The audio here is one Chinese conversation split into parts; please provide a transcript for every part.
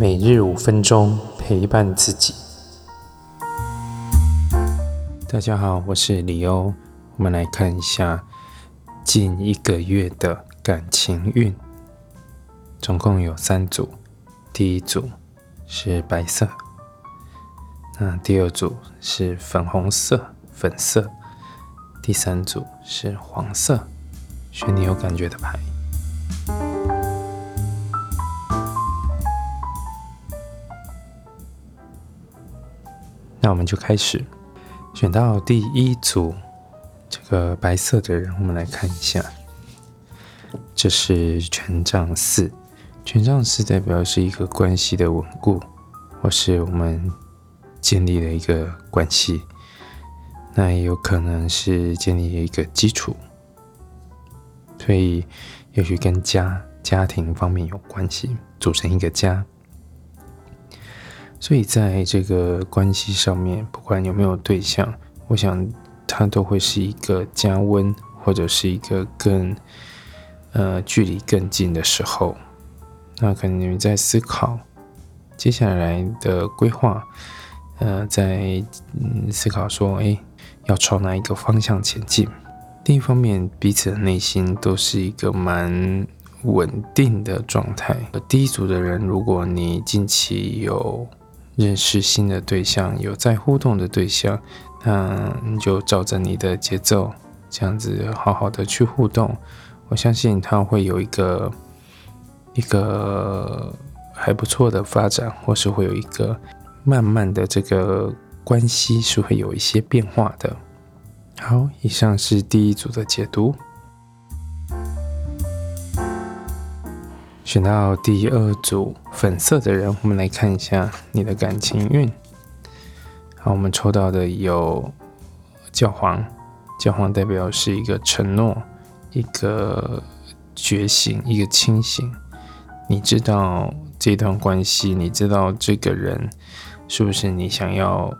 每日五分钟陪伴自己。大家好，我是李欧。我们来看一下近一个月的感情运，总共有三组。第一组是白色，那第二组是粉红色、粉色，第三组是黄色。选你有感觉的牌。那我们就开始选到第一组这个白色的人，我们来看一下，这是权杖四。权杖四代表是一个关系的稳固，或是我们建立了一个关系，那也有可能是建立一个基础，所以也许跟家家庭方面有关系，组成一个家。所以在这个关系上面，不管有没有对象，我想它都会是一个加温，或者是一个更呃距离更近的时候。那可能你们在思考接下来的规划，呃，在嗯思考说，哎，要朝哪一个方向前进？另一方面，彼此的内心都是一个蛮稳定的状态。第一组的人，如果你近期有认识新的对象，有在互动的对象，那你就照着你的节奏，这样子好好的去互动。我相信他会有一个一个还不错的发展，或是会有一个慢慢的这个关系是会有一些变化的。好，以上是第一组的解读。选到第二组粉色的人，我们来看一下你的感情运。好，我们抽到的有教皇，教皇代表是一个承诺、一个觉醒、一个清醒。你知道这段关系，你知道这个人是不是你想要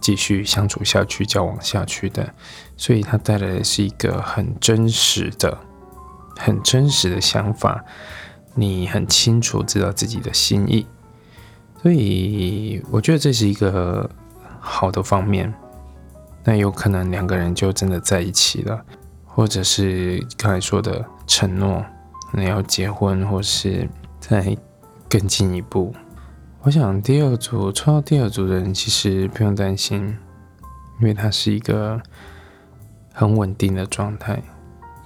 继续相处下去、交往下去的？所以，他带来的是一个很真实的、很真实的想法。你很清楚知道自己的心意，所以我觉得这是一个好的方面。那有可能两个人就真的在一起了，或者是刚才说的承诺，那要结婚，或是再更进一步。我想第二组抽到第二组的人其实不用担心，因为他是一个很稳定的状态。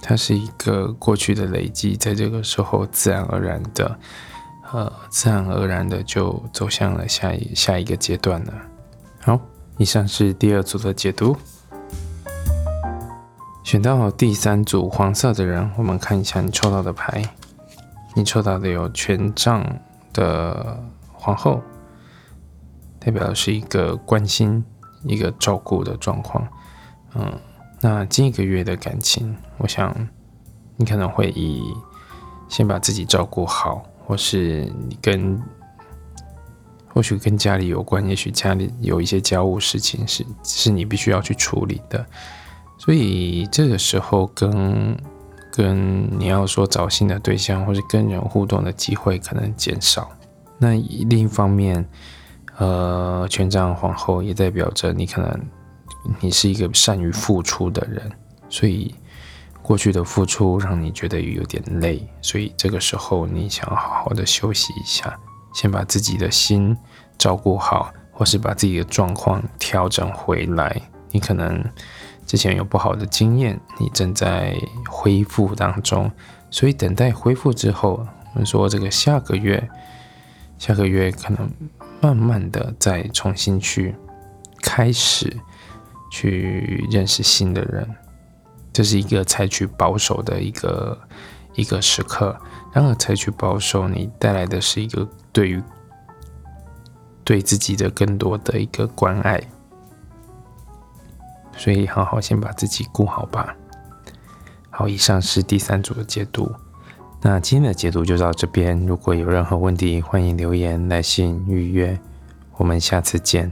它是一个过去的累积，在这个时候自然而然的，呃，自然而然的就走向了下一下一个阶段了。好，以上是第二组的解读。选到第三组黄色的人，我们看一下你抽到的牌。你抽到的有权杖的皇后，代表的是一个关心、一个照顾的状况。嗯。那近一个月的感情，我想你可能会以先把自己照顾好，或是你跟或许跟家里有关，也许家里有一些家务事情是是你必须要去处理的，所以这个时候跟跟你要说找新的对象，或是跟人互动的机会可能减少。那另一方面，呃，权杖皇后也代表着你可能。你是一个善于付出的人，所以过去的付出让你觉得有点累，所以这个时候你想好好的休息一下，先把自己的心照顾好，或是把自己的状况调整回来。你可能之前有不好的经验，你正在恢复当中，所以等待恢复之后，我们说这个下个月，下个月可能慢慢的再重新去开始。去认识新的人，这是一个采取保守的一个一个时刻。然而，采取保守，你带来的是一个对于对自己的更多的一个关爱。所以，好好先把自己顾好吧。好，以上是第三组的解读。那今天的解读就到这边。如果有任何问题，欢迎留言、来信、预约。我们下次见。